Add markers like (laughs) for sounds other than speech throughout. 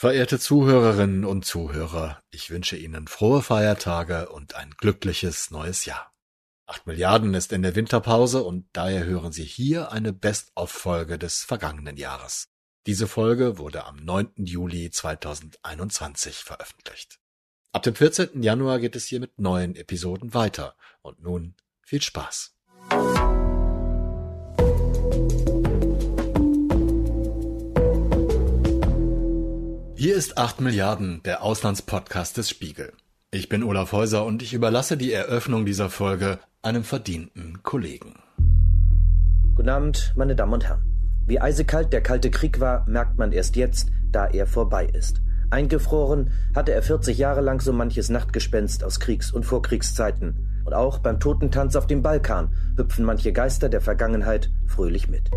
Verehrte Zuhörerinnen und Zuhörer, ich wünsche Ihnen frohe Feiertage und ein glückliches neues Jahr. Acht Milliarden ist in der Winterpause und daher hören Sie hier eine Best-of-Folge des vergangenen Jahres. Diese Folge wurde am 9. Juli 2021 veröffentlicht. Ab dem 14. Januar geht es hier mit neuen Episoden weiter. Und nun viel Spaß. Hier ist 8 Milliarden, der Auslandspodcast des Spiegel. Ich bin Olaf Häuser und ich überlasse die Eröffnung dieser Folge einem verdienten Kollegen. Guten Abend, meine Damen und Herren. Wie eisekalt der Kalte Krieg war, merkt man erst jetzt, da er vorbei ist. Eingefroren hatte er 40 Jahre lang so manches Nachtgespenst aus Kriegs- und Vorkriegszeiten. Und auch beim Totentanz auf dem Balkan hüpfen manche Geister der Vergangenheit fröhlich mit.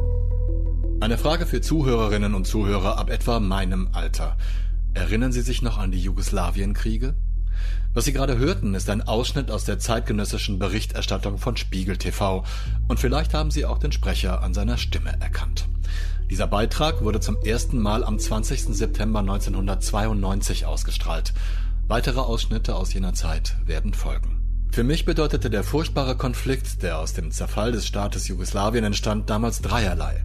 Eine Frage für Zuhörerinnen und Zuhörer ab etwa meinem Alter. Erinnern Sie sich noch an die Jugoslawienkriege? Was Sie gerade hörten, ist ein Ausschnitt aus der zeitgenössischen Berichterstattung von Spiegel TV und vielleicht haben Sie auch den Sprecher an seiner Stimme erkannt. Dieser Beitrag wurde zum ersten Mal am 20. September 1992 ausgestrahlt. Weitere Ausschnitte aus jener Zeit werden folgen. Für mich bedeutete der furchtbare Konflikt, der aus dem Zerfall des Staates Jugoslawien entstand, damals dreierlei.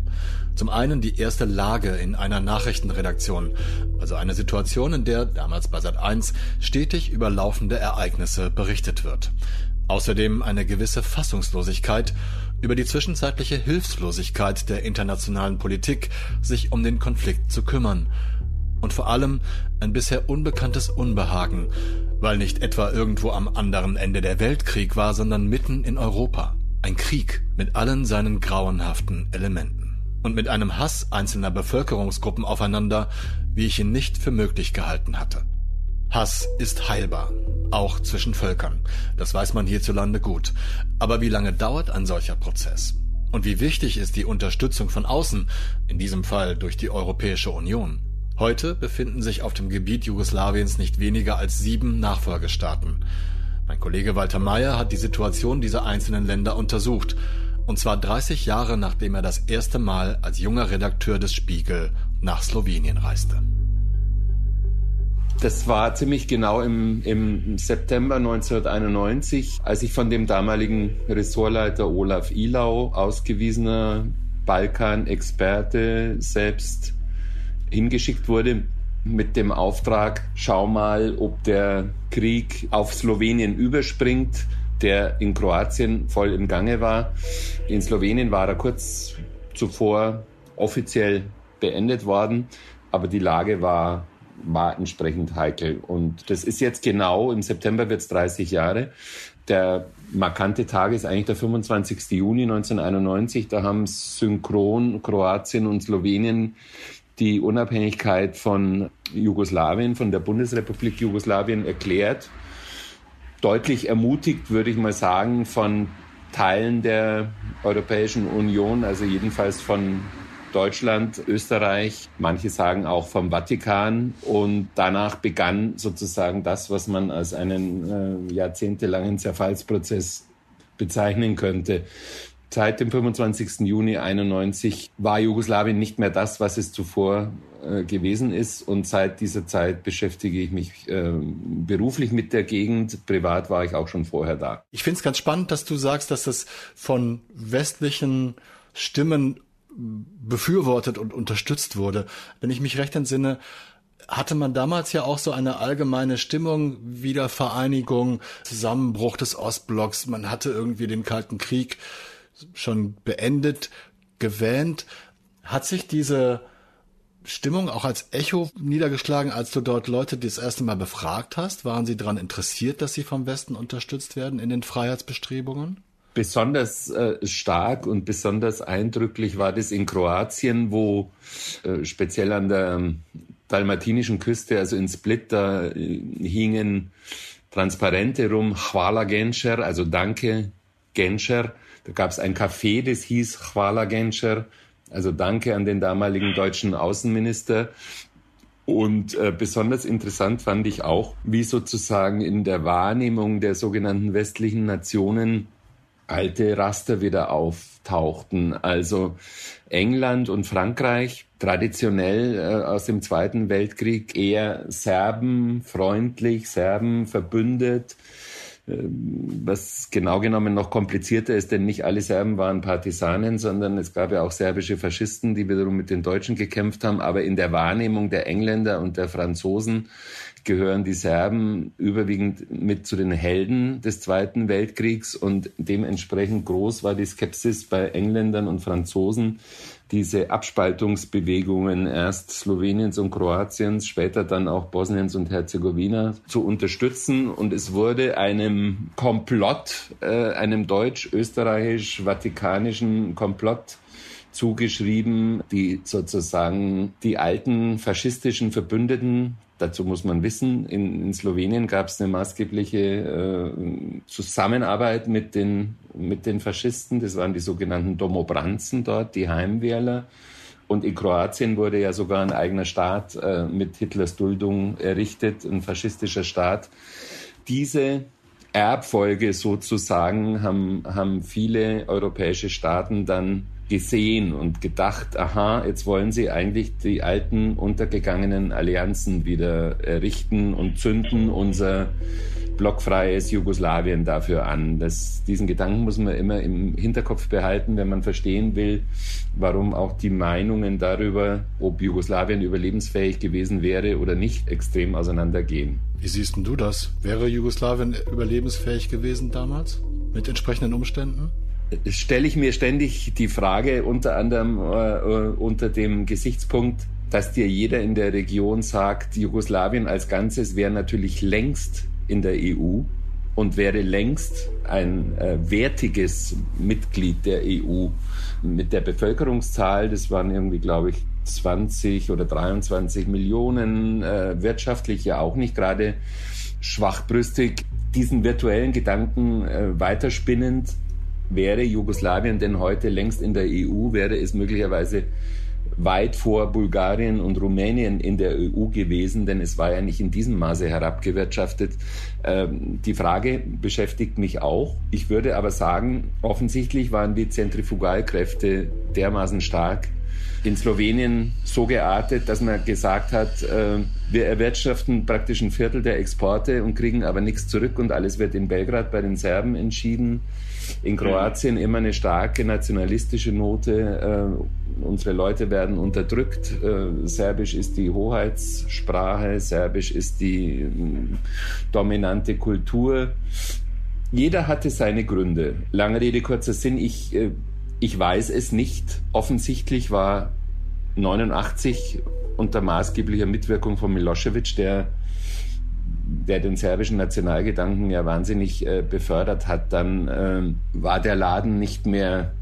Zum einen die erste Lage in einer Nachrichtenredaktion, also eine Situation, in der, damals bei Sat 1, stetig über laufende Ereignisse berichtet wird. Außerdem eine gewisse Fassungslosigkeit über die zwischenzeitliche Hilflosigkeit der internationalen Politik, sich um den Konflikt zu kümmern. Und vor allem ein bisher unbekanntes Unbehagen, weil nicht etwa irgendwo am anderen Ende der Welt Krieg war, sondern mitten in Europa. Ein Krieg mit allen seinen grauenhaften Elementen und mit einem Hass einzelner Bevölkerungsgruppen aufeinander, wie ich ihn nicht für möglich gehalten hatte. Hass ist heilbar, auch zwischen Völkern. Das weiß man hierzulande gut. Aber wie lange dauert ein solcher Prozess? Und wie wichtig ist die Unterstützung von außen, in diesem Fall durch die Europäische Union? Heute befinden sich auf dem Gebiet Jugoslawiens nicht weniger als sieben Nachfolgestaaten. Mein Kollege Walter Mayer hat die Situation dieser einzelnen Länder untersucht und zwar 30 Jahre nachdem er das erste Mal als junger Redakteur des Spiegel nach Slowenien reiste. Das war ziemlich genau im, im September 1991, als ich von dem damaligen Ressortleiter Olaf Ilau, ausgewiesener Balkan-Experte, selbst hingeschickt wurde mit dem Auftrag, schau mal, ob der Krieg auf Slowenien überspringt der in Kroatien voll im Gange war. In Slowenien war er kurz zuvor offiziell beendet worden, aber die Lage war, war entsprechend heikel. Und das ist jetzt genau, im September wird es 30 Jahre. Der markante Tag ist eigentlich der 25. Juni 1991. Da haben synchron Kroatien und Slowenien die Unabhängigkeit von Jugoslawien, von der Bundesrepublik Jugoslawien erklärt deutlich ermutigt, würde ich mal sagen, von Teilen der Europäischen Union, also jedenfalls von Deutschland, Österreich, manche sagen auch vom Vatikan. Und danach begann sozusagen das, was man als einen äh, jahrzehntelangen Zerfallsprozess bezeichnen könnte. Seit dem 25. Juni 91 war Jugoslawien nicht mehr das, was es zuvor äh, gewesen ist. Und seit dieser Zeit beschäftige ich mich äh, beruflich mit der Gegend. Privat war ich auch schon vorher da. Ich finde es ganz spannend, dass du sagst, dass das von westlichen Stimmen befürwortet und unterstützt wurde. Wenn ich mich recht entsinne, hatte man damals ja auch so eine allgemeine Stimmung, Wiedervereinigung, Zusammenbruch des Ostblocks. Man hatte irgendwie den Kalten Krieg schon beendet, gewähnt. Hat sich diese Stimmung auch als Echo niedergeschlagen, als du dort Leute das erste Mal befragt hast? Waren sie daran interessiert, dass sie vom Westen unterstützt werden in den Freiheitsbestrebungen? Besonders äh, stark und besonders eindrücklich war das in Kroatien, wo äh, speziell an der ähm, dalmatinischen Küste, also in Split, da äh, hingen Transparente rum, Hvala Genscher, also Danke Genscher. Da gab es ein Café, das hieß Hvala Genscher also danke an den damaligen deutschen Außenminister. Und äh, besonders interessant fand ich auch, wie sozusagen in der Wahrnehmung der sogenannten westlichen Nationen alte Raster wieder auftauchten. Also England und Frankreich traditionell äh, aus dem Zweiten Weltkrieg eher Serben freundlich, Serben verbündet, was genau genommen noch komplizierter ist, denn nicht alle Serben waren Partisanen, sondern es gab ja auch serbische Faschisten, die wiederum mit den Deutschen gekämpft haben. Aber in der Wahrnehmung der Engländer und der Franzosen gehören die Serben überwiegend mit zu den Helden des Zweiten Weltkriegs und dementsprechend groß war die Skepsis bei Engländern und Franzosen, diese Abspaltungsbewegungen erst Sloweniens und Kroatiens, später dann auch Bosniens und Herzegowina zu unterstützen. Und es wurde einem Komplott, äh, einem deutsch-österreichisch-vatikanischen Komplott zugeschrieben, die sozusagen die alten faschistischen Verbündeten Dazu muss man wissen, in, in Slowenien gab es eine maßgebliche äh, Zusammenarbeit mit den, mit den Faschisten. Das waren die sogenannten Domobranzen dort, die Heimwehrler. Und in Kroatien wurde ja sogar ein eigener Staat äh, mit Hitlers Duldung errichtet, ein faschistischer Staat. Diese Erbfolge sozusagen haben, haben viele europäische Staaten dann gesehen und gedacht, aha, jetzt wollen sie eigentlich die alten untergegangenen Allianzen wieder errichten und zünden unser blockfreies Jugoslawien dafür an. Das, diesen Gedanken muss man immer im Hinterkopf behalten, wenn man verstehen will, warum auch die Meinungen darüber, ob Jugoslawien überlebensfähig gewesen wäre oder nicht, extrem auseinandergehen. Wie siehst du das? Wäre Jugoslawien überlebensfähig gewesen damals mit entsprechenden Umständen? Stelle ich mir ständig die Frage, unter anderem äh, äh, unter dem Gesichtspunkt, dass dir jeder in der Region sagt, Jugoslawien als Ganzes wäre natürlich längst in der EU und wäre längst ein äh, wertiges Mitglied der EU. Mit der Bevölkerungszahl, das waren irgendwie, glaube ich, 20 oder 23 Millionen, äh, wirtschaftlich ja auch nicht gerade schwachbrüstig, diesen virtuellen Gedanken äh, weiterspinnend Wäre Jugoslawien denn heute längst in der EU, wäre es möglicherweise weit vor Bulgarien und Rumänien in der EU gewesen, denn es war ja nicht in diesem Maße herabgewirtschaftet. Ähm, die Frage beschäftigt mich auch. Ich würde aber sagen, offensichtlich waren die Zentrifugalkräfte dermaßen stark, in Slowenien so geartet, dass man gesagt hat, äh, wir erwirtschaften praktisch ein Viertel der Exporte und kriegen aber nichts zurück und alles wird in Belgrad bei den Serben entschieden. In Kroatien immer eine starke nationalistische Note. Äh, unsere Leute werden unterdrückt. Äh, Serbisch ist die Hoheitssprache, Serbisch ist die äh, dominante Kultur. Jeder hatte seine Gründe. Lange Rede, kurzer Sinn. Ich, äh, ich weiß es nicht. Offensichtlich war 89 unter maßgeblicher Mitwirkung von Milosevic, der der den serbischen Nationalgedanken ja wahnsinnig äh, befördert hat, dann äh, war der Laden nicht mehr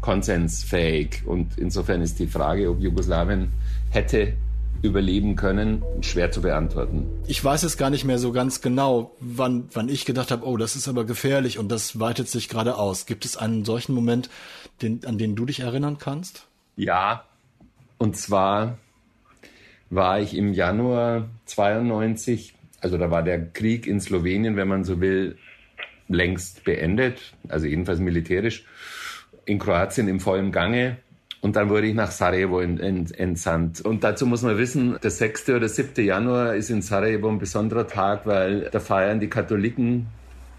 konsensfähig. Und insofern ist die Frage, ob Jugoslawien hätte überleben können, schwer zu beantworten. Ich weiß es gar nicht mehr so ganz genau, wann, wann ich gedacht habe, oh, das ist aber gefährlich und das weitet sich gerade aus. Gibt es einen solchen Moment, den, an den du dich erinnern kannst? Ja, und zwar war ich im Januar 92 also da war der Krieg in Slowenien, wenn man so will, längst beendet, also jedenfalls militärisch, in Kroatien im vollen Gange. Und dann wurde ich nach Sarajevo entsandt. Und dazu muss man wissen, der 6. oder 7. Januar ist in Sarajevo ein besonderer Tag, weil da feiern die Katholiken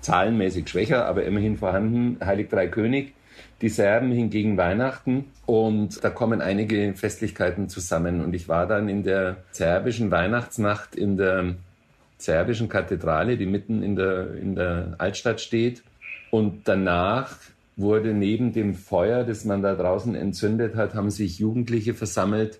zahlenmäßig schwächer, aber immerhin vorhanden, Heilig Drei König. Die Serben hingegen Weihnachten und da kommen einige Festlichkeiten zusammen. Und ich war dann in der serbischen Weihnachtsnacht in der serbischen Kathedrale, die mitten in der, in der Altstadt steht. Und danach wurde neben dem Feuer, das man da draußen entzündet hat, haben sich Jugendliche versammelt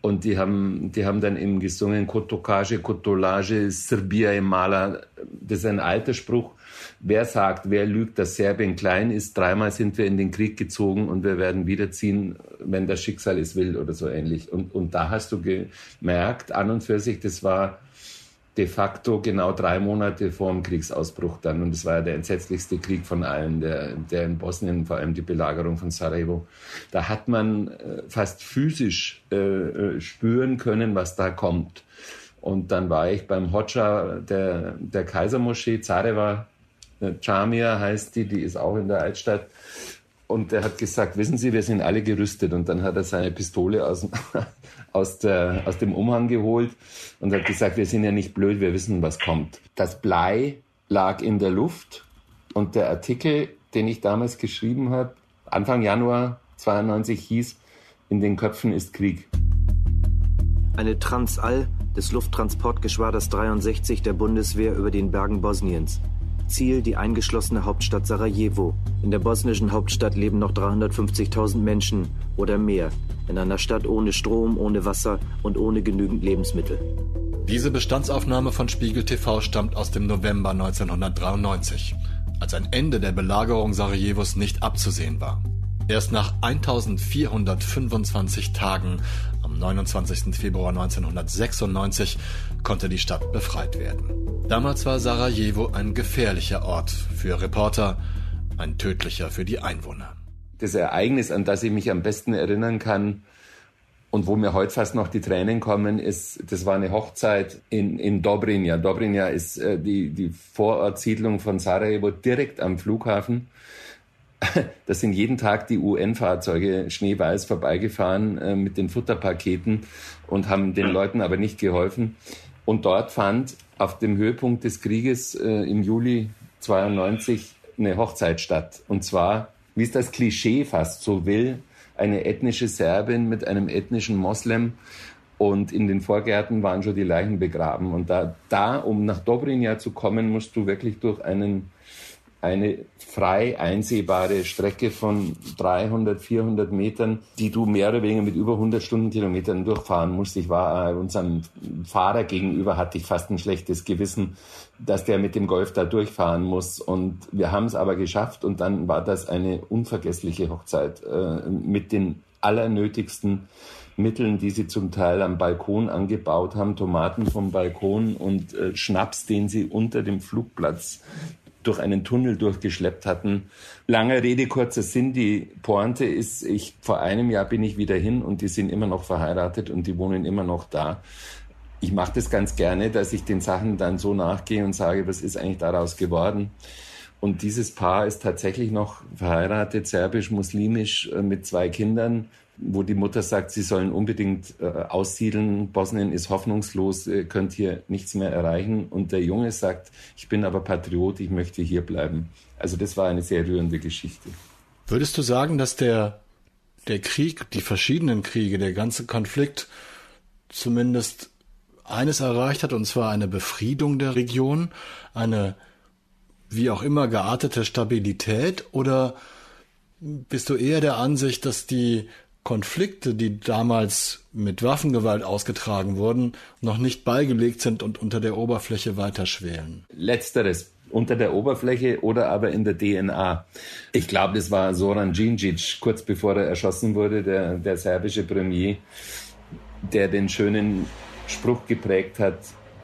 und die haben, die haben dann eben gesungen Kotokage, Kotolage, Serbia im Mala. Das ist ein alter Spruch. Wer sagt, wer lügt, dass Serbien klein ist? Dreimal sind wir in den Krieg gezogen und wir werden wiederziehen, wenn das Schicksal es will oder so ähnlich. Und, und da hast du gemerkt, an und für sich, das war de facto genau drei Monate vor dem Kriegsausbruch dann. Und es war ja der entsetzlichste Krieg von allen, der, der in Bosnien, vor allem die Belagerung von Sarajevo. Da hat man äh, fast physisch äh, äh, spüren können, was da kommt. Und dann war ich beim Hodja der, der Kaisermoschee Zarewa Chamia heißt die, die ist auch in der Altstadt. Und er hat gesagt, wissen Sie, wir sind alle gerüstet. Und dann hat er seine Pistole aus, (laughs) aus, der, aus dem Umhang geholt und hat gesagt, wir sind ja nicht blöd, wir wissen, was kommt. Das Blei lag in der Luft und der Artikel, den ich damals geschrieben habe, Anfang Januar 92 hieß, in den Köpfen ist Krieg. Eine Transall des Lufttransportgeschwaders 63 der Bundeswehr über den Bergen Bosniens. Ziel die eingeschlossene Hauptstadt Sarajevo. In der bosnischen Hauptstadt leben noch 350.000 Menschen oder mehr. In einer Stadt ohne Strom, ohne Wasser und ohne genügend Lebensmittel. Diese Bestandsaufnahme von Spiegel TV stammt aus dem November 1993, als ein Ende der Belagerung Sarajevos nicht abzusehen war. Erst nach 1425 Tagen, am 29. Februar 1996, konnte die Stadt befreit werden. Damals war Sarajevo ein gefährlicher Ort für Reporter, ein tödlicher für die Einwohner. Das Ereignis, an das ich mich am besten erinnern kann und wo mir heute fast noch die Tränen kommen, ist, das war eine Hochzeit in, in Dobrinja. Dobrinja ist äh, die, die Vorortsiedlung von Sarajevo direkt am Flughafen. (laughs) Da sind jeden Tag die UN-Fahrzeuge schneeweiß vorbeigefahren äh, mit den Futterpaketen und haben den Leuten aber nicht geholfen. Und dort fand auf dem Höhepunkt des Krieges äh, im Juli 92 eine Hochzeit statt. Und zwar, wie es das Klischee fast so will, eine ethnische Serbin mit einem ethnischen Moslem. Und in den Vorgärten waren schon die Leichen begraben. Und da, da um nach Dobrinja zu kommen, musst du wirklich durch einen eine frei einsehbare Strecke von 300, 400 Metern, die du mehr oder weniger mit über 100 Stundenkilometern durchfahren musst. Ich war äh, unserem Fahrer gegenüber, hatte ich fast ein schlechtes Gewissen, dass der mit dem Golf da durchfahren muss. Und wir haben es aber geschafft und dann war das eine unvergessliche Hochzeit äh, mit den allernötigsten Mitteln, die sie zum Teil am Balkon angebaut haben, Tomaten vom Balkon und äh, Schnaps, den sie unter dem Flugplatz durch einen Tunnel durchgeschleppt hatten. Lange Rede, kurzer Sinn. Die Pointe ist, ich, vor einem Jahr bin ich wieder hin und die sind immer noch verheiratet und die wohnen immer noch da. Ich mache das ganz gerne, dass ich den Sachen dann so nachgehe und sage, was ist eigentlich daraus geworden? Und dieses Paar ist tatsächlich noch verheiratet, serbisch-muslimisch, äh, mit zwei Kindern, wo die Mutter sagt, sie sollen unbedingt äh, aussiedeln. Bosnien ist hoffnungslos, äh, könnt hier nichts mehr erreichen. Und der Junge sagt, ich bin aber Patriot, ich möchte hier bleiben. Also das war eine sehr rührende Geschichte. Würdest du sagen, dass der, der Krieg, die verschiedenen Kriege, der ganze Konflikt zumindest eines erreicht hat, und zwar eine Befriedung der Region, eine wie auch immer geartete Stabilität, oder bist du eher der Ansicht, dass die Konflikte, die damals mit Waffengewalt ausgetragen wurden, noch nicht beigelegt sind und unter der Oberfläche weiter schwelen. Letzteres unter der Oberfläche oder aber in der DNA. Ich glaube, das war Soran Djindjic, kurz bevor er erschossen wurde, der, der serbische Premier, der den schönen Spruch geprägt hat,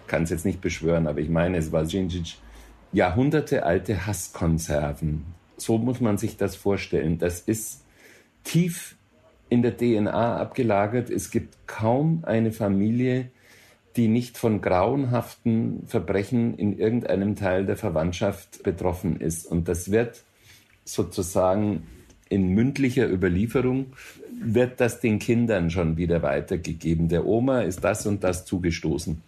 kann es jetzt nicht beschwören, aber ich meine, es war Djindjic, Jahrhunderte alte Hasskonserven. So muss man sich das vorstellen. Das ist tief in der DNA abgelagert. Es gibt kaum eine Familie, die nicht von grauenhaften Verbrechen in irgendeinem Teil der Verwandtschaft betroffen ist. Und das wird sozusagen in mündlicher Überlieferung, wird das den Kindern schon wieder weitergegeben. Der Oma ist das und das zugestoßen.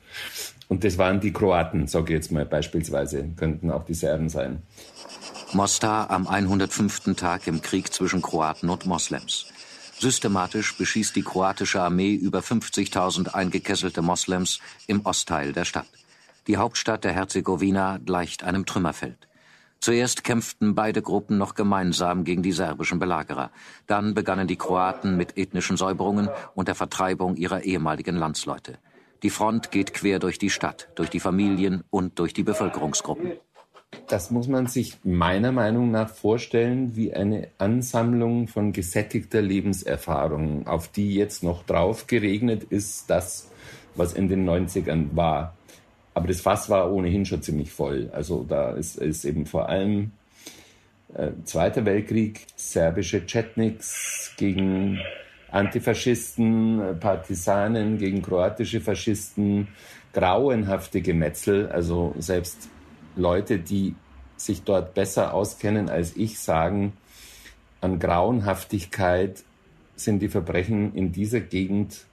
Und das waren die Kroaten, sage ich jetzt mal beispielsweise, könnten auch die Serben sein. Mostar am 105. Tag im Krieg zwischen Kroaten und Moslems. Systematisch beschießt die kroatische Armee über 50.000 eingekesselte Moslems im Ostteil der Stadt. Die Hauptstadt der Herzegowina gleicht einem Trümmerfeld. Zuerst kämpften beide Gruppen noch gemeinsam gegen die serbischen Belagerer. Dann begannen die Kroaten mit ethnischen Säuberungen und der Vertreibung ihrer ehemaligen Landsleute. Die Front geht quer durch die Stadt, durch die Familien und durch die Bevölkerungsgruppen. Das muss man sich meiner Meinung nach vorstellen wie eine Ansammlung von gesättigter Lebenserfahrung, auf die jetzt noch drauf geregnet ist, das, was in den 90ern war. Aber das Fass war ohnehin schon ziemlich voll. Also da ist, ist eben vor allem äh, Zweiter Weltkrieg, serbische Chetniks gegen Antifaschisten, Partisanen gegen kroatische Faschisten, grauenhafte Gemetzel, also selbst Leute, die sich dort besser auskennen als ich, sagen, an Grauenhaftigkeit sind die Verbrechen in dieser Gegend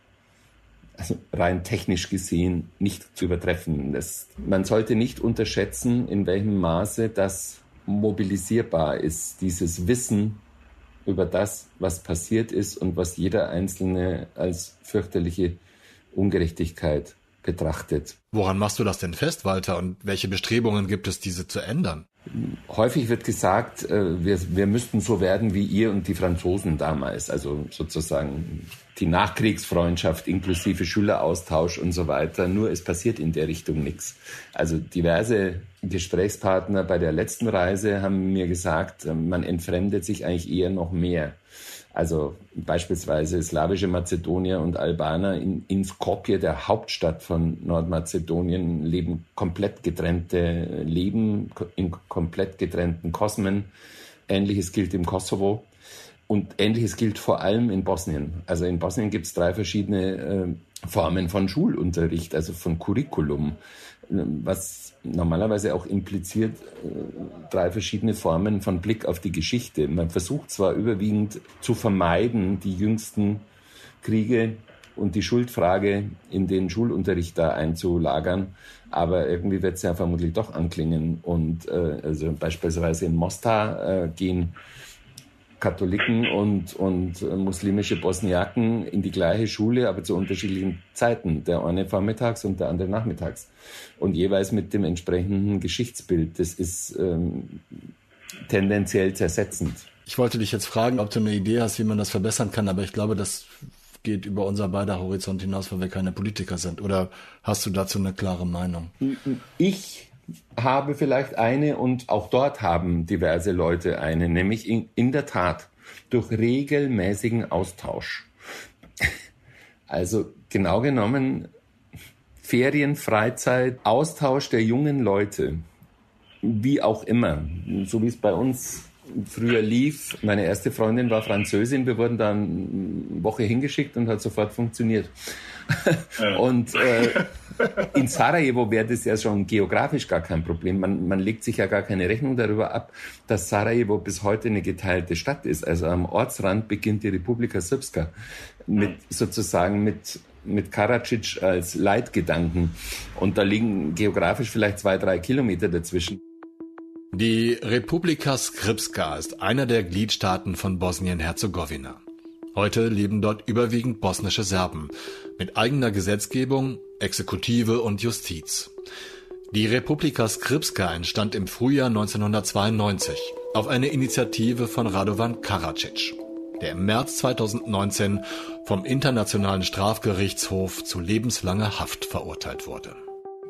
also rein technisch gesehen nicht zu übertreffen. Das, man sollte nicht unterschätzen, in welchem Maße das mobilisierbar ist, dieses Wissen über das, was passiert ist und was jeder Einzelne als fürchterliche Ungerechtigkeit betrachtet. Woran machst du das denn fest, Walter? Und welche Bestrebungen gibt es, diese zu ändern? Häufig wird gesagt, äh, wir, wir müssten so werden wie ihr und die Franzosen damals. Also sozusagen die Nachkriegsfreundschaft inklusive Schüleraustausch und so weiter. Nur es passiert in der Richtung nichts. Also diverse Gesprächspartner bei der letzten Reise haben mir gesagt, äh, man entfremdet sich eigentlich eher noch mehr. Also beispielsweise slawische Mazedonier und Albaner in, in Skopje, der Hauptstadt von Nordmazedonien, leben komplett getrennte Leben, in komplett getrennten Kosmen. Ähnliches gilt im Kosovo. Und ähnliches gilt vor allem in Bosnien. Also in Bosnien gibt es drei verschiedene äh, Formen von Schulunterricht, also von Curriculum was normalerweise auch impliziert äh, drei verschiedene Formen von Blick auf die Geschichte. Man versucht zwar überwiegend zu vermeiden, die jüngsten Kriege und die Schuldfrage in den Schulunterricht da einzulagern, aber irgendwie wird es ja vermutlich doch anklingen. Und äh, also beispielsweise in Mostar äh, gehen Katholiken und, und äh, muslimische Bosniaken in die gleiche Schule, aber zu unterschiedlichen Zeiten. Der eine vormittags und der andere nachmittags. Und jeweils mit dem entsprechenden Geschichtsbild. Das ist ähm, tendenziell zersetzend. Ich wollte dich jetzt fragen, ob du eine Idee hast, wie man das verbessern kann, aber ich glaube, das geht über unser beider Horizont hinaus, weil wir keine Politiker sind. Oder hast du dazu eine klare Meinung? Ich habe vielleicht eine und auch dort haben diverse Leute eine, nämlich in, in der Tat durch regelmäßigen Austausch. (laughs) Also genau genommen Ferien, Freizeit, Austausch der jungen Leute, wie auch immer, so wie es bei uns früher lief. Meine erste Freundin war Französin, wir wurden dann eine Woche hingeschickt und hat sofort funktioniert. Ja. (laughs) Und äh, in Sarajevo wäre das ja schon geografisch gar kein Problem. Man, man legt sich ja gar keine Rechnung darüber ab, dass Sarajevo bis heute eine geteilte Stadt ist. Also am Ortsrand beginnt die Republika Srpska mit sozusagen mit mit Karadzic als Leitgedanken. Und da liegen geografisch vielleicht zwei, drei Kilometer dazwischen. Die Republika Srpska ist einer der Gliedstaaten von Bosnien-Herzegowina. Heute leben dort überwiegend bosnische Serben mit eigener Gesetzgebung, Exekutive und Justiz. Die Republika Skripska entstand im Frühjahr 1992 auf eine Initiative von Radovan Karadzic, der im März 2019 vom Internationalen Strafgerichtshof zu lebenslanger Haft verurteilt wurde.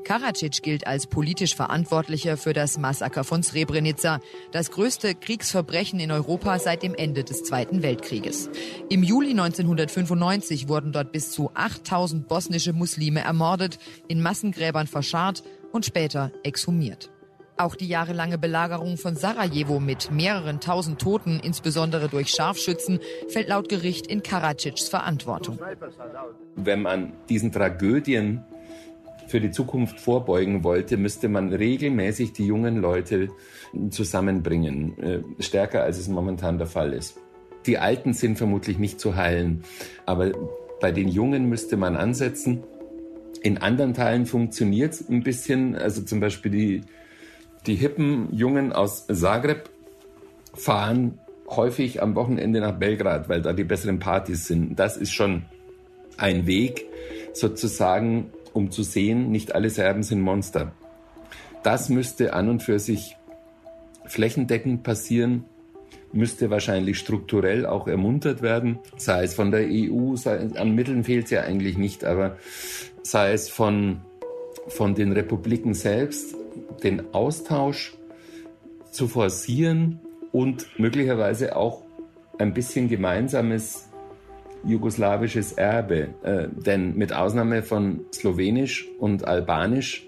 Karadzic gilt als politisch Verantwortlicher für das Massaker von Srebrenica, das größte Kriegsverbrechen in Europa seit dem Ende des Zweiten Weltkrieges. Im Juli 1995 wurden dort bis zu 8000 bosnische Muslime ermordet, in Massengräbern verscharrt und später exhumiert. Auch die jahrelange Belagerung von Sarajevo mit mehreren tausend Toten, insbesondere durch Scharfschützen, fällt laut Gericht in Karadzics Verantwortung. Wenn man diesen Tragödien für die Zukunft vorbeugen wollte, müsste man regelmäßig die jungen Leute zusammenbringen, äh, stärker als es momentan der Fall ist. Die Alten sind vermutlich nicht zu heilen, aber bei den Jungen müsste man ansetzen. In anderen Teilen funktioniert es ein bisschen, also zum Beispiel die, die hippen Jungen aus Zagreb fahren häufig am Wochenende nach Belgrad, weil da die besseren Partys sind. Das ist schon ein Weg, sozusagen um zu sehen, nicht alle Serben sind Monster. Das müsste an und für sich flächendeckend passieren, müsste wahrscheinlich strukturell auch ermuntert werden, sei es von der EU, sei, an Mitteln fehlt es ja eigentlich nicht, aber sei es von, von den Republiken selbst, den Austausch zu forcieren und möglicherweise auch ein bisschen gemeinsames jugoslawisches Erbe. Äh, denn mit Ausnahme von Slowenisch und Albanisch,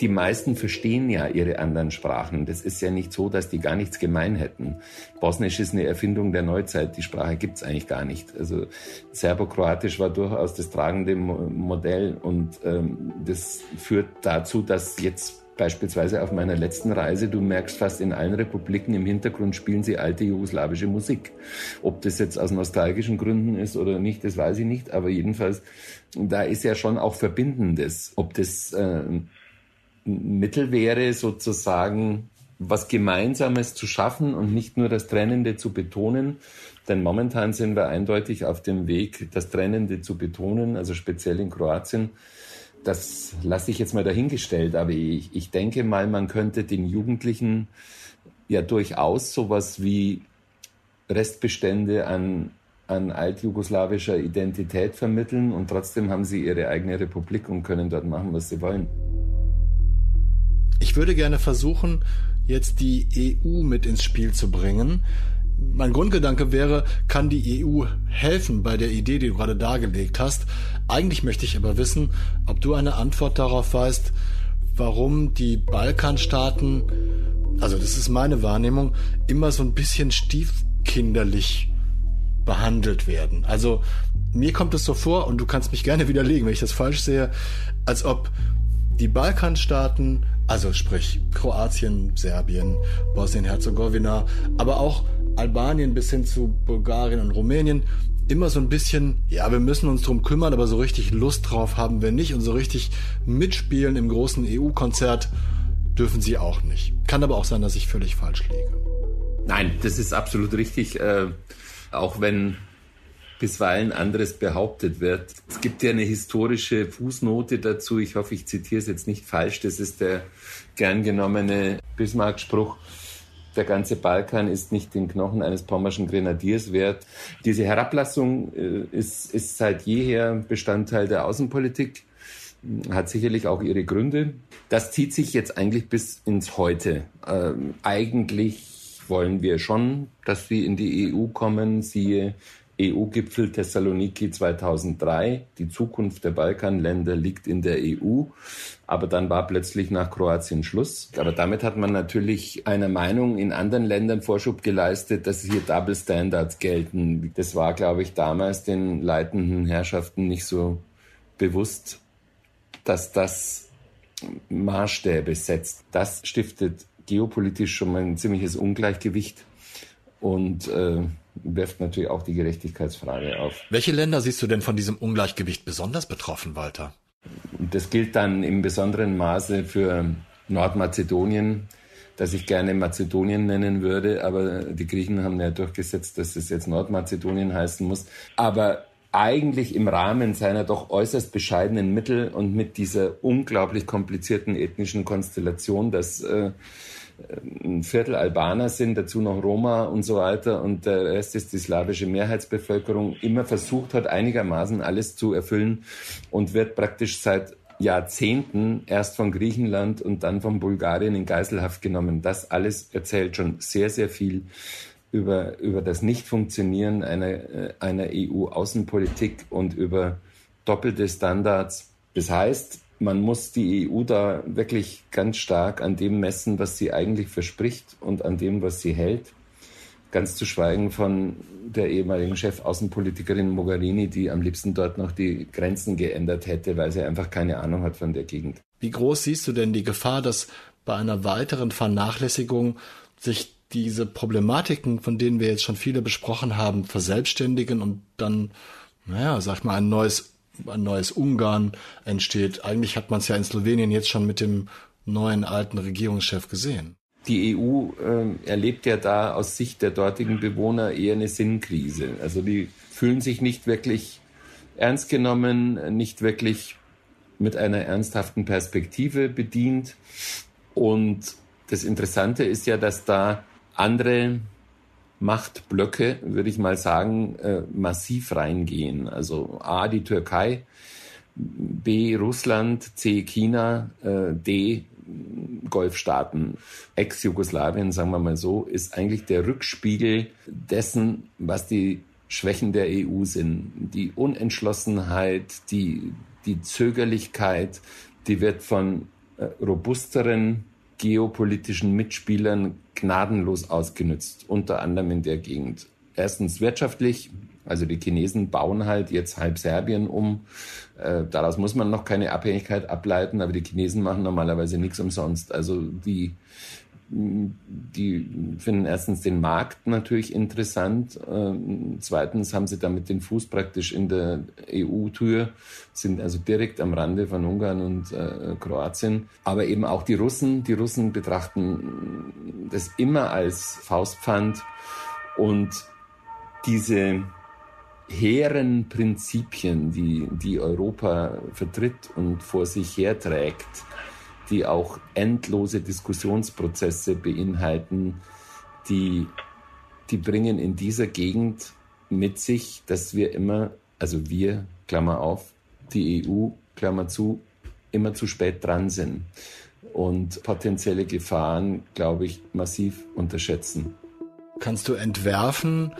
die meisten verstehen ja ihre anderen Sprachen. Das ist ja nicht so, dass die gar nichts gemein hätten. Bosnisch ist eine Erfindung der Neuzeit. Die Sprache gibt's eigentlich gar nicht. Also Serbokroatisch war durchaus das tragende Modell und ähm, das führt dazu, dass jetzt Beispielsweise auf meiner letzten Reise, du merkst fast in allen Republiken im Hintergrund spielen sie alte jugoslawische Musik. Ob das jetzt aus nostalgischen Gründen ist oder nicht, das weiß ich nicht, aber jedenfalls, da ist ja schon auch Verbindendes. Ob das äh, ein Mittel wäre, sozusagen was Gemeinsames zu schaffen und nicht nur das Trennende zu betonen. Denn momentan sind wir eindeutig auf dem Weg, das Trennende zu betonen, also speziell in Kroatien das lasse ich jetzt mal dahingestellt, aber ich, ich denke mal, man könnte den Jugendlichen ja durchaus sowas wie Restbestände an, an altjugoslawischer Identität vermitteln und trotzdem haben sie ihre eigene Republik und können dort machen, was sie wollen. Ich würde gerne versuchen, jetzt die EU mit ins Spiel zu bringen mein Grundgedanke wäre, kann die EU helfen bei der Idee, die du gerade dargelegt hast? Eigentlich möchte ich aber wissen, ob du eine Antwort darauf weißt, warum die Balkanstaaten, also das ist meine Wahrnehmung, immer so ein bisschen stiefkinderlich behandelt werden. Also mir kommt es so vor, und du kannst mich gerne widerlegen, wenn ich das falsch sehe, als ob die Balkanstaaten, also sprich Kroatien, Serbien, Bosnien-Herzegowina, aber auch Albanien bis hin zu Bulgarien und Rumänien immer so ein bisschen, ja, wir müssen uns drum kümmern, aber so richtig Lust drauf haben wir nicht und so richtig mitspielen im großen EU-Konzert dürfen sie auch nicht. Kann aber auch sein, dass ich völlig falsch liege. Nein, das ist absolut richtig, äh, auch wenn bisweilen anderes behauptet wird. Es gibt ja eine historische Fußnote dazu. Ich hoffe, ich zitiere es jetzt nicht falsch. Das ist der gern genommene Bismarck-Spruch der ganze Balkan ist nicht den Knochen eines pommerschen Grenadiers wert. Diese Herablassung äh, ist, ist seit jeher Bestandteil der Außenpolitik, hat sicherlich auch ihre Gründe. Das zieht sich jetzt eigentlich bis ins Heute. Ähm, eigentlich wollen wir schon, dass sie in die EU kommen, siehe EU-Gipfel Thessaloniki 2003. Die Zukunft der Balkanländer liegt in der EU. Aber dann war plötzlich nach Kroatien Schluss. Aber damit hat man natürlich einer Meinung in anderen Ländern Vorschub geleistet, dass hier Double Standards gelten. Das war, glaube ich, damals den leitenden Herrschaften nicht so bewusst, dass das Maßstäbe setzt. Das stiftet geopolitisch schon mal ein ziemliches Ungleichgewicht und äh, wirft natürlich auch die Gerechtigkeitsfrage auf. Welche Länder siehst du denn von diesem Ungleichgewicht besonders betroffen, Walter? Das gilt dann im besonderen Maße für Nordmazedonien, das ich gerne Mazedonien nennen würde, aber die Griechen haben ja durchgesetzt, dass es jetzt Nordmazedonien heißen muss. Aber eigentlich im Rahmen seiner doch äußerst bescheidenen Mittel und mit dieser unglaublich komplizierten ethnischen Konstellation, dass äh, ein Viertel Albaner sind, dazu noch Roma und so weiter und der Rest ist die slawische Mehrheitsbevölkerung, immer versucht hat, einigermaßen alles zu erfüllen und wird praktisch seit Jahrzehnten erst von Griechenland und dann von Bulgarien in Geiselhaft genommen. Das alles erzählt schon sehr, sehr viel über, über das Nichtfunktionieren einer, äh, einer EU-Außenpolitik und über doppelte Standards. Das heißt, man muss die EU da wirklich ganz stark an dem messen, was sie eigentlich verspricht und an dem, was sie hält. Ganz zu schweigen von der ehemaligen Chefaußenpolitikerin Mogherini, die am liebsten dort noch die Grenzen geändert hätte, weil sie einfach keine Ahnung hat von der Gegend. Wie groß siehst du denn die Gefahr, dass bei einer weiteren Vernachlässigung sich diese Problematiken, von denen wir jetzt schon viele besprochen haben, verselbstständigen und dann, naja, sag mal, ein neues ein neues Ungarn entsteht. Eigentlich hat man es ja in Slowenien jetzt schon mit dem neuen alten Regierungschef gesehen. Die EU äh, erlebt ja da aus Sicht der dortigen Bewohner eher eine Sinnkrise. Also die fühlen sich nicht wirklich ernst genommen, nicht wirklich mit einer ernsthaften Perspektive bedient. Und das Interessante ist ja, dass da andere Machtblöcke, würde ich mal sagen, äh, massiv reingehen. Also A, die Türkei, B, Russland, C, China, äh, D, Golfstaaten, Ex-Jugoslawien, sagen wir mal so, ist eigentlich der Rückspiegel dessen, was die Schwächen der EU sind. Die Unentschlossenheit, die, die Zögerlichkeit, die wird von äh, robusteren geopolitischen Mitspielern gnadenlos ausgenutzt, unter anderem in der Gegend. Erstens wirtschaftlich Also die Chinesen bauen halt jetzt halb Serbien um. Äh, daraus muss man noch keine Abhängigkeit ableiten, aber die Chinesen machen normalerweise nichts umsonst. Also die die finden erstens den Markt natürlich interessant. Ähm, zweitens haben sie damit den Fuß praktisch in der EU-Tür, sind also direkt am Rande von Ungarn und äh, Kroatien. Aber eben auch die Russen. Die Russen betrachten das immer als Faustpfand und diese hehren Prinzipien, die, die Europa vertritt und vor sich herträgt, die auch endlose Diskussionsprozesse beinhalten, die, die bringen in dieser Gegend mit sich, dass wir immer, also wir, Klammer auf, die EU, Klammer zu, immer zu spät dran sind und potenzielle Gefahren, glaube ich, massiv unterschätzen. Kannst du entwerfen,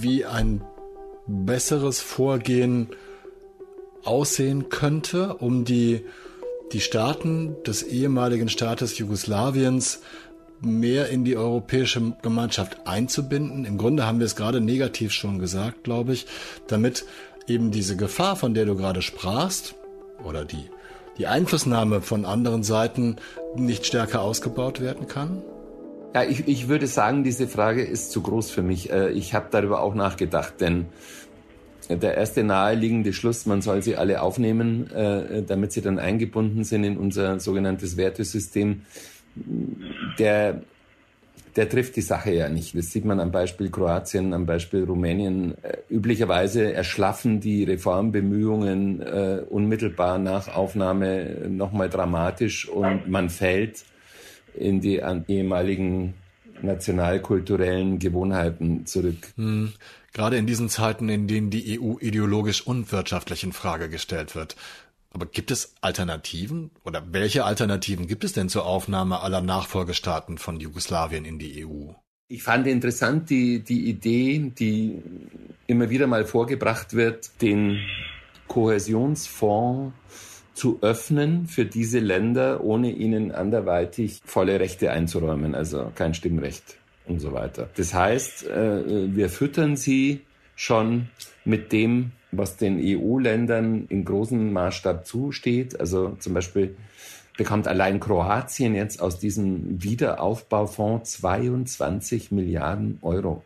wie ein besseres Vorgehen aussehen könnte, um die die Staaten des ehemaligen Staates Jugoslawiens mehr in die europäische Gemeinschaft einzubinden. Im Grunde haben wir es gerade negativ schon gesagt, glaube ich, damit eben diese Gefahr, von der du gerade sprachst, oder die, die Einflussnahme von anderen Seiten nicht stärker ausgebaut werden kann? Ja, ich, ich würde sagen, diese Frage ist zu groß für mich. Äh, ich habe darüber auch nachgedacht, denn der erste naheliegende Schluss, man soll sie alle aufnehmen, äh, damit sie dann eingebunden sind in unser sogenanntes Wertesystem, der, der trifft die Sache ja nicht. Das sieht man am Beispiel Kroatien, am Beispiel Rumänien. Äh, üblicherweise erschlaffen die Reformbemühungen unmittelbar nach Aufnahme nochmal dramatisch und man fällt in die ehemaligen nationalkulturellen Gewohnheiten zurück. Hm. Gerade in diesen Zeiten, in denen die EU ideologisch und wirtschaftlich in Frage gestellt wird. Aber gibt es Alternativen? Oder welche Alternativen gibt es denn zur Aufnahme aller Nachfolgestaaten von Jugoslawien in die EU? Ich fand interessant die, die Idee, die immer wieder mal vorgebracht wird, den Kohäsionsfonds zu öffnen für diese Länder, ohne ihnen anderweitig volle Rechte einzuräumen, also kein Stimmrecht und so weiter. Das heißt, äh, wir füttern sie schon mit dem, was den EU-Ländern in großem Maßstab zusteht. Also zum Beispiel bekommt allein Kroatien jetzt aus diesem Wiederaufbaufonds 22 Milliarden Euro.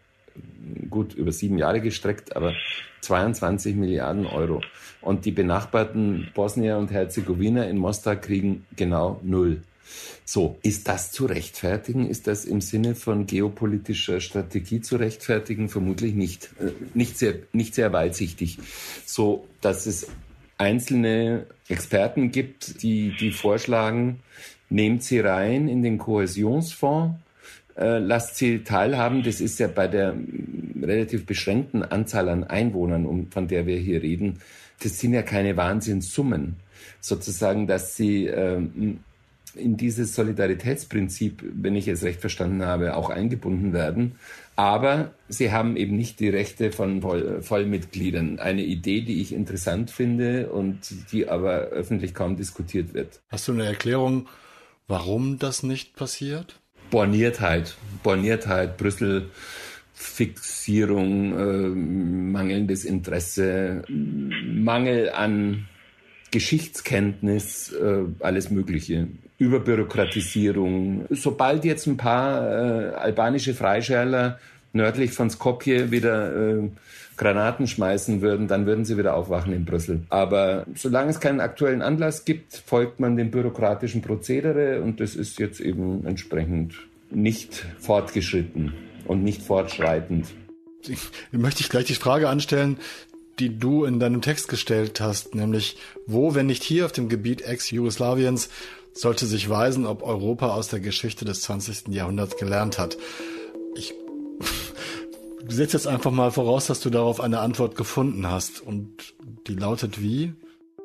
Gut, über sieben Jahre gestreckt, aber 22 Milliarden Euro. Und die benachbarten Bosnier und Herzegowina in Mostar kriegen genau null. So, ist das zu rechtfertigen? Ist das im Sinne von geopolitischer Strategie zu rechtfertigen? Vermutlich nicht. Äh, nicht sehr, nicht sehr weitsichtig. So, dass es einzelne Experten gibt, die, die vorschlagen, nehmt sie rein in den Kohäsionsfonds, äh, lasst sie teilhaben. Das ist ja bei der relativ beschränkten Anzahl an Einwohnern, um, von der wir hier reden, das sind ja keine Wahnsinnssummen. Sozusagen, dass sie ähm, in dieses Solidaritätsprinzip, wenn ich es recht verstanden habe, auch eingebunden werden. Aber sie haben eben nicht die Rechte von Voll Vollmitgliedern. Eine Idee, die ich interessant finde und die aber öffentlich kaum diskutiert wird. Hast du eine Erklärung, warum das nicht passiert? Borniertheit, Borniertheit, Brüssel, Fixierung, äh, mangelndes Interesse, Mangel an Geschichtskenntnis, äh, alles Mögliche. Überbürokratisierung. Sobald jetzt ein paar äh, albanische Freischärler nördlich von Skopje wieder äh, Granaten schmeißen würden, dann würden sie wieder aufwachen in Brüssel. Aber solange es keinen aktuellen Anlass gibt, folgt man dem bürokratischen Prozedere und das ist jetzt eben entsprechend nicht fortgeschritten und nicht fortschreitend. Ich, möchte ich gleich die Frage anstellen, die du in deinem Text gestellt hast, nämlich wo, wenn nicht hier auf dem Gebiet Ex-Jugoslawiens, sollte sich weisen, ob Europa aus der Geschichte des 20. Jahrhunderts gelernt hat. Ich setze jetzt einfach mal voraus, dass du darauf eine Antwort gefunden hast. Und die lautet wie?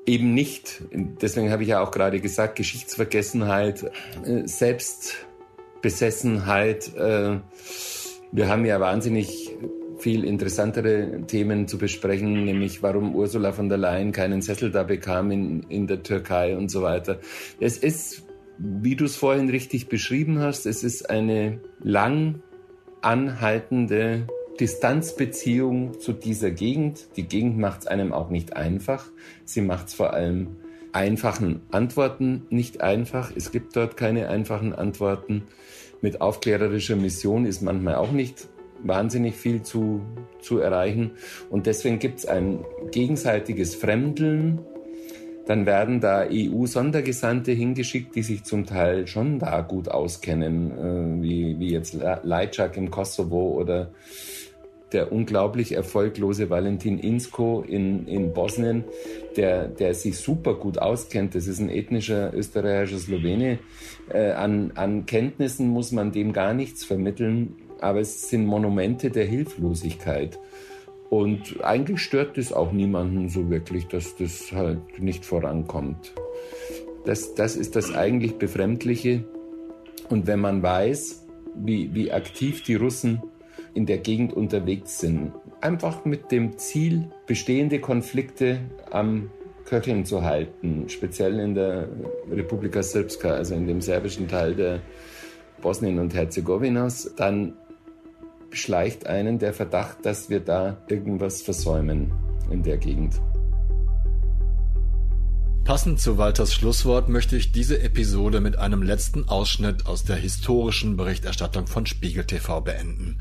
Eben nicht. Deswegen habe ich ja auch gerade gesagt, Geschichtsvergessenheit, äh, Selbstbesessenheit. Äh, wir haben ja wahnsinnig viel interessantere Themen zu besprechen, nämlich warum Ursula von der Leyen keinen Sessel da bekam in, in der Türkei und so weiter. Es ist, wie du es vorhin richtig beschrieben hast, es ist eine lang anhaltende Distanzbeziehung zu dieser Gegend. Die Gegend macht es einem auch nicht einfach. Sie macht es vor allem einfachen Antworten nicht einfach. Es gibt dort keine einfachen Antworten. Mit aufklärerischer Mission ist manchmal auch nicht wahnsinnig viel zu, zu erreichen. Und deswegen gibt es ein gegenseitiges Fremdeln. Dann werden da EU-Sondergesandte hingeschickt, die sich zum Teil schon da gut auskennen, äh, wie, wie jetzt Lajczak im Kosovo oder der unglaublich erfolglose Valentin Insko in, in Bosnien, der, der sich super gut auskennt. Das ist ein ethnischer österreichischer Slowene. Äh, an, an Kenntnissen muss man dem gar nichts vermitteln, aber es sind Monumente der Hilflosigkeit. Und eigentlich stört es auch niemanden so wirklich, dass das halt nicht vorankommt. Das, das ist das eigentlich Befremdliche. Und wenn man weiß, wie, wie aktiv die Russen in der Gegend unterwegs sind. Einfach mit dem Ziel, bestehende Konflikte am Köcheln zu halten, speziell in der Republika Srpska, also in dem serbischen Teil der Bosnien und Herzegowinas, dann schleicht einen der Verdacht, dass wir da irgendwas versäumen in der Gegend. Passend zu Walters Schlusswort möchte ich diese Episode mit einem letzten Ausschnitt aus der historischen Berichterstattung von Spiegel TV beenden.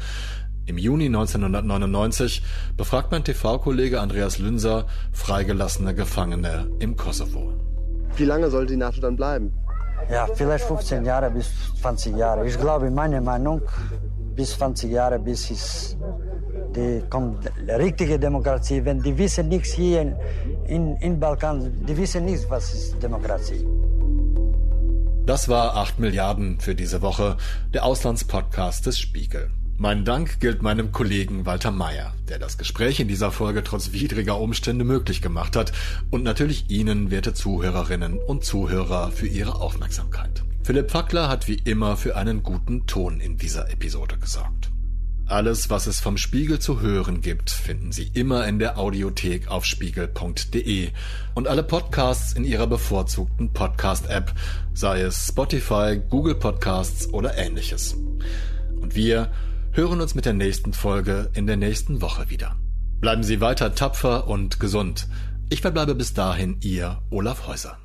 Im Juni 1999 befragt mein TV-Kollege Andreas Lünser freigelassene Gefangene im Kosovo. Wie lange soll die NATO dann bleiben? Ja, vielleicht 15 Jahre bis 20 Jahre. Ich glaube, meine Meinung, bis 20 Jahre, bis es die kommt richtige Demokratie. Wenn die wissen nichts hier in, in, in Balkan, die wissen nichts, was ist Demokratie. Das war 8 Milliarden für diese Woche, der Auslandspodcast des Spiegel. Mein Dank gilt meinem Kollegen Walter Mayer, der das Gespräch in dieser Folge trotz widriger Umstände möglich gemacht hat und natürlich Ihnen, werte Zuhörerinnen und Zuhörer, für Ihre Aufmerksamkeit. Philipp Fackler hat wie immer für einen guten Ton in dieser Episode gesorgt. Alles, was es vom Spiegel zu hören gibt, finden Sie immer in der Audiothek auf spiegel.de und alle Podcasts in Ihrer bevorzugten Podcast-App, sei es Spotify, Google Podcasts oder ähnliches. Und wir hören uns mit der nächsten Folge in der nächsten Woche wieder. Bleiben Sie weiter tapfer und gesund. Ich verbleibe bis dahin Ihr Olaf Häuser.